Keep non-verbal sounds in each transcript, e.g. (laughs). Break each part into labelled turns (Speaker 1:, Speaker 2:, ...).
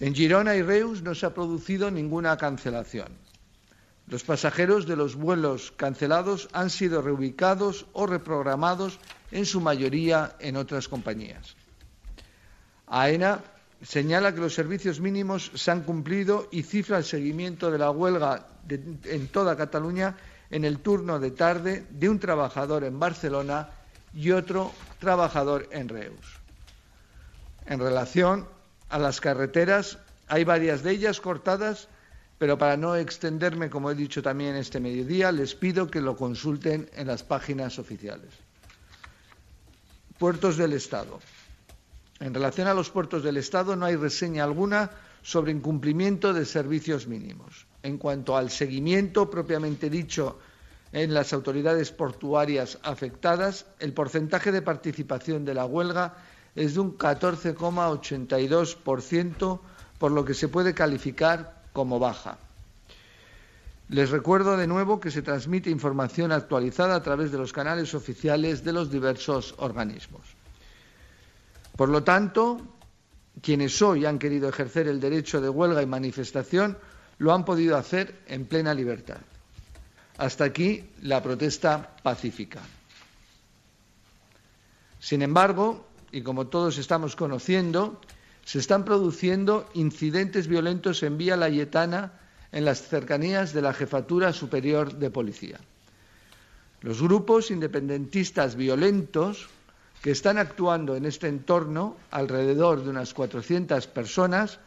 Speaker 1: En Girona y Reus no se ha producido ninguna cancelación. Los pasajeros de los vuelos cancelados han sido reubicados o reprogramados en su mayoría en otras compañías. AENA señala que los servicios mínimos se han cumplido y cifra el seguimiento de la huelga en toda Cataluña en el turno de tarde de un trabajador en Barcelona y otro trabajador en Reus. En relación a las carreteras, hay varias de ellas cortadas, pero para no extenderme, como he dicho también este mediodía, les pido que lo consulten en las páginas oficiales. Puertos del Estado. En relación a los puertos del Estado, no hay reseña alguna sobre incumplimiento de servicios mínimos. En cuanto al seguimiento propiamente dicho en las autoridades portuarias afectadas, el porcentaje de participación de la huelga es de un 14,82%, por lo que se puede calificar como baja. Les recuerdo de nuevo que se transmite información actualizada a través de los canales oficiales de los diversos organismos. Por lo tanto, quienes hoy han querido ejercer el derecho de huelga y manifestación lo han podido hacer en plena libertad. Hasta aquí la protesta pacífica. Sin embargo, y como todos estamos conociendo, se están produciendo incidentes violentos en Vía Layetana en las cercanías de la Jefatura Superior de Policía. Los grupos independentistas violentos que están actuando en este entorno, alrededor de unas 400 personas,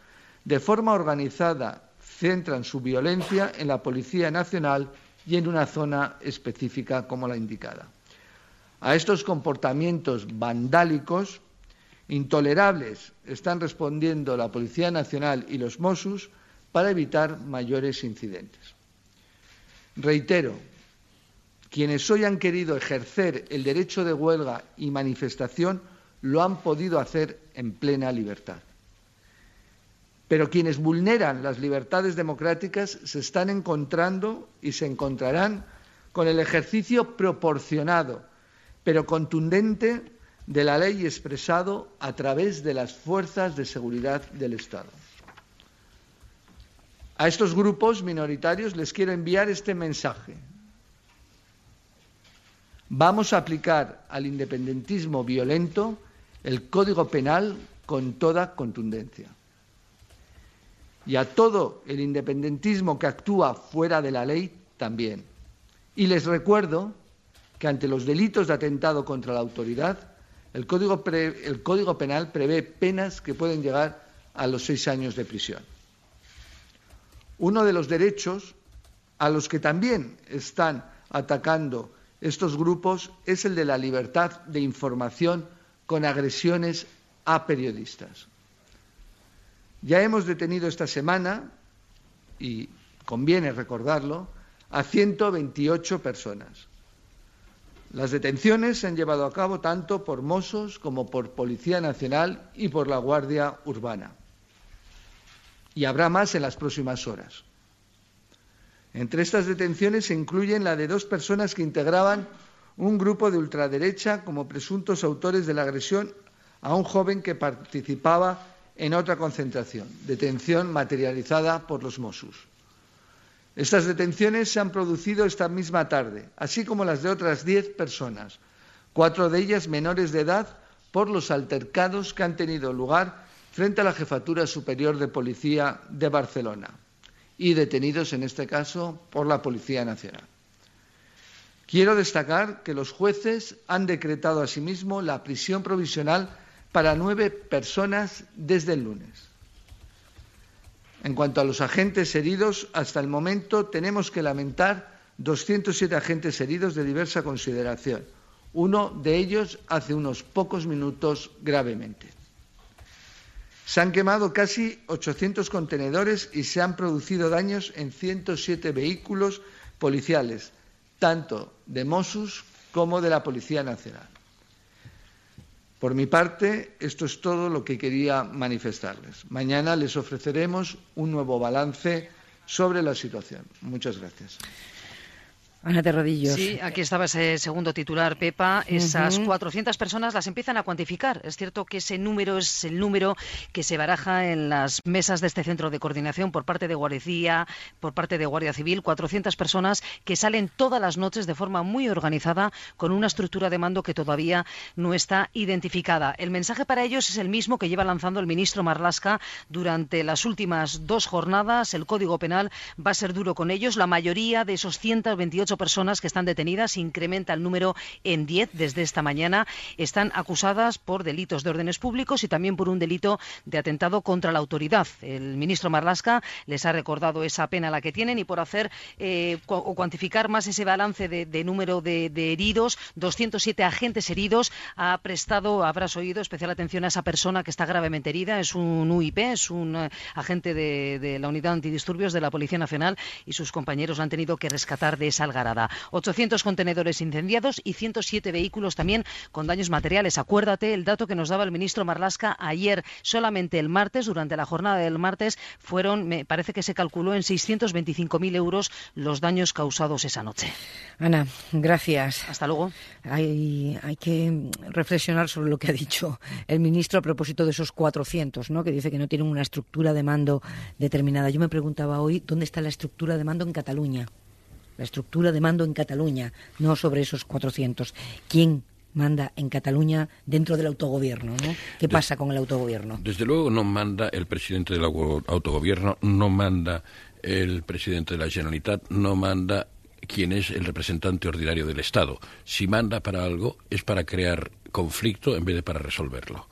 Speaker 1: de forma organizada centran su violencia en la Policía Nacional y en una zona específica como la indicada. A estos comportamientos vandálicos intolerables están respondiendo la Policía Nacional y los Mossos para evitar mayores incidentes. Reitero, quienes hoy han querido ejercer el derecho de huelga y manifestación lo han podido hacer en plena libertad. Pero quienes vulneran las libertades democráticas se están encontrando y se encontrarán con el ejercicio proporcionado pero contundente de la ley expresado a través de las fuerzas de seguridad del Estado. A estos grupos minoritarios les quiero enviar este mensaje. Vamos a aplicar al independentismo violento el Código Penal con toda contundencia. Y a todo el independentismo que actúa fuera de la ley también. Y les recuerdo que ante los delitos de atentado contra la autoridad, el Código, el Código Penal prevé penas que pueden llegar a los seis años de prisión. Uno de los derechos a los que también están atacando estos grupos es el de la libertad de información con agresiones a periodistas. Ya hemos detenido esta semana, y conviene recordarlo, a 128 personas. Las detenciones se han llevado a cabo tanto por Mossos como por Policía Nacional y por la Guardia Urbana. Y habrá más en las próximas horas. Entre estas detenciones se incluyen la de dos personas que integraban un grupo de ultraderecha como presuntos autores de la agresión a un joven que participaba en otra concentración, detención materializada por los Mossos. Estas detenciones se han producido esta misma tarde, así como las de otras diez personas, cuatro de ellas menores de edad, por los altercados que han tenido lugar frente a la Jefatura Superior de Policía de Barcelona y detenidos, en este caso, por la Policía Nacional. Quiero destacar que los jueces han decretado asimismo la prisión provisional para nueve personas desde el lunes. En cuanto a los agentes heridos, hasta el momento tenemos que lamentar 207 agentes heridos de diversa consideración, uno de ellos hace unos pocos minutos gravemente. Se han quemado casi 800 contenedores y se han producido daños en 107 vehículos policiales, tanto de Mossos como de la Policía Nacional. Por mi parte, esto es todo lo que quería manifestarles. Mañana les ofreceremos un nuevo balance sobre la situación. Muchas gracias.
Speaker 2: Ana Terradillos.
Speaker 3: Sí, aquí estaba ese segundo titular, Pepa. Esas 400 personas las empiezan a cuantificar. Es cierto que ese número es el número que se baraja en las mesas de este centro de coordinación por parte de Guardia, por parte de Guardia Civil. 400 personas que salen todas las noches de forma muy organizada con una estructura de mando que todavía no está identificada. El mensaje para ellos es el mismo que lleva lanzando el ministro Marlasca durante las últimas dos jornadas. El Código Penal va a ser duro con ellos. La mayoría de esos 128 personas que están detenidas, incrementa el número en 10 desde esta mañana. Están acusadas por delitos de órdenes públicos y también por un delito de atentado contra la autoridad. El ministro Marlasca les ha recordado esa pena la que tienen y por hacer eh, o cuantificar más ese balance de, número de, heridos, 207 agentes heridos, ha prestado, habrás oído, especial atención a esa persona que está gravemente herida. Es un UIP, es un eh, agente de, de la Unidad Antidisturbios de la Policía Nacional y sus compañeros lo han tenido que rescatar de esa algarada. 800 contenedores incendiados y 107 vehículos también con daños materiales. Acuérdate el dato que nos daba el ministro Marlasca ayer, solamente el martes, durante la jornada del martes, fueron, me parece que se calculó en 625.000 euros los daños causados esa noche.
Speaker 2: Ana, gracias.
Speaker 3: Hasta luego.
Speaker 2: Hay, hay que reflexionar sobre lo que ha dicho el ministro a propósito de esos 400, ¿no? que dice que no tienen una estructura de mando determinada. Yo me preguntaba hoy dónde está la estructura de mando en Cataluña la estructura de mando en Cataluña, no sobre esos 400. ¿Quién manda en Cataluña dentro del autogobierno? ¿no? ¿Qué pasa con el autogobierno?
Speaker 4: Desde luego no manda el presidente del autogobierno, no manda el presidente de la Generalitat, no manda quien es el representante ordinario del Estado. Si manda para algo es para crear conflicto en vez de para resolverlo.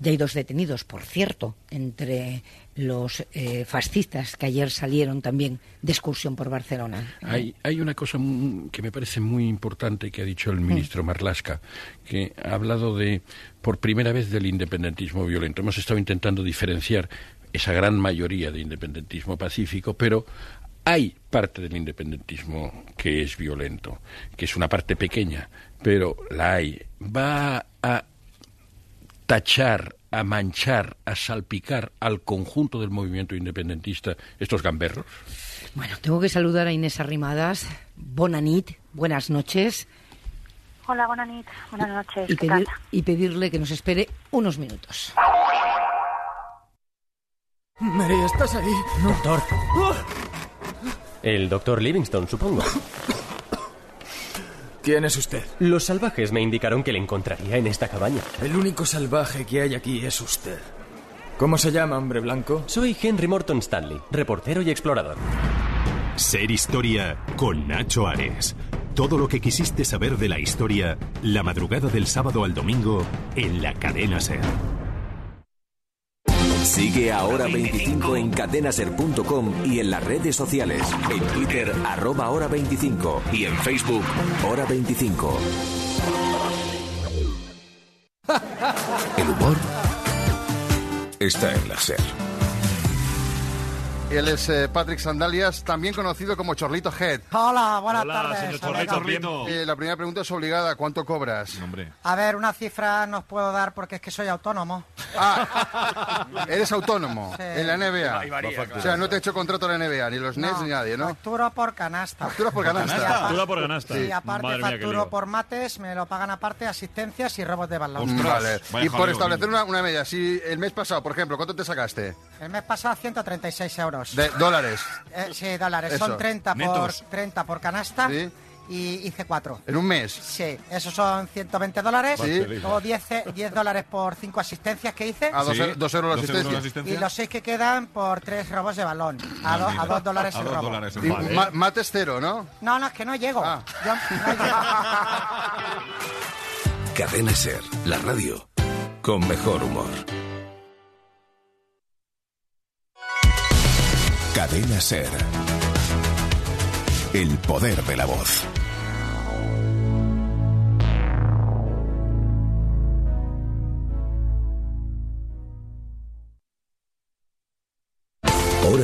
Speaker 2: Ya hay dos detenidos, por cierto, entre los eh, fascistas que ayer salieron también de excursión por Barcelona.
Speaker 4: Hay, hay una cosa que me parece muy importante que ha dicho el ministro Marlasca, que ha hablado de, por primera vez, del independentismo violento. Hemos estado intentando diferenciar esa gran mayoría de independentismo pacífico, pero hay parte del independentismo que es violento, que es una parte pequeña, pero la hay. Va a tachar, a manchar, a salpicar al conjunto del movimiento independentista estos gamberros?
Speaker 2: Bueno, tengo que saludar a Inés Arrimadas. Bonanit, buenas noches.
Speaker 5: Hola, Bonanit, buenas noches.
Speaker 2: Y, pedirle que nos espere unos minutos.
Speaker 6: Mary, ¿estás ahí?
Speaker 7: Doctor. El doctor Livingston, supongo. (laughs)
Speaker 6: ¿Quién es usted?
Speaker 7: Los salvajes me indicaron que le encontraría en esta cabaña.
Speaker 6: El único salvaje que hay aquí es usted. ¿Cómo se llama, hombre blanco?
Speaker 7: Soy Henry Morton Stanley, reportero y explorador.
Speaker 8: Ser historia con Nacho Ares. Todo lo que quisiste saber de la historia, la madrugada del sábado al domingo, en la cadena Ser.
Speaker 9: Sigue ahora 25 en cadenaser.com y en las redes sociales. En Twitter, arroba hora 25 y en Facebook, hora 25. (laughs) El humor está en la SER.
Speaker 10: Él es eh, Patrick Sandalias, también conocido como Chorlito Head.
Speaker 11: Hola, buenas tardes. Chorlito.
Speaker 10: Eh, la primera pregunta es obligada. ¿Cuánto cobras?
Speaker 11: A ver, una cifra no os puedo dar porque es que soy autónomo.
Speaker 10: Ah, eres autónomo en la NBA. O sea, no te he hecho contrato en la NBA, ni los Nets ni nadie, ¿no?
Speaker 11: Facturo por canasta.
Speaker 10: Factura por canasta.
Speaker 12: Factura por canasta.
Speaker 11: Sí, aparte facturo por mates, me lo pagan aparte asistencias y robos de balón.
Speaker 10: Vale. Y por establecer una, una media, si el mes pasado, por ejemplo, ¿cuánto te sacaste?
Speaker 11: El mes pasado 136 euros.
Speaker 10: De dólares.
Speaker 11: Eh, sí, dólares. Son 30 por, 30 por canasta. Y hice 4.
Speaker 10: ¿En un mes?
Speaker 11: Sí, esos son 120 dólares. Sí. Luego 10, 10 dólares por 5 asistencias que hice.
Speaker 10: A 2 euros la asistencia.
Speaker 11: Y los 6 que quedan por 3 robos de balón. A 2 a dólares el robo. Dólares,
Speaker 10: mates cero, ¿no?
Speaker 11: No, no, es que no llego. Ah. Yo, no
Speaker 9: llego. (laughs) Cadena Ser, la radio con mejor humor. Cadena Ser. El poder de la voz.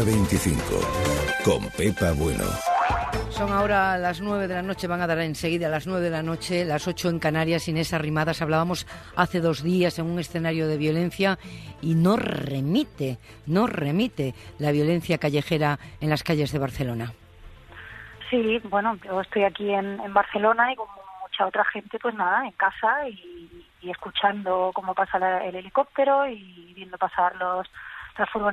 Speaker 9: 25. Con Pepa Bueno.
Speaker 2: Son ahora las nueve de la noche, van a dar enseguida a las nueve de la noche, las ocho en Canarias, Inés Arrimadas. Hablábamos hace dos días en un escenario de violencia y no remite, no remite la violencia callejera en las calles de Barcelona.
Speaker 5: Sí, bueno, yo estoy aquí en, en Barcelona y como mucha otra gente, pues nada, en casa y, y escuchando cómo pasa la- el helicóptero y viendo pasar los las furgonetas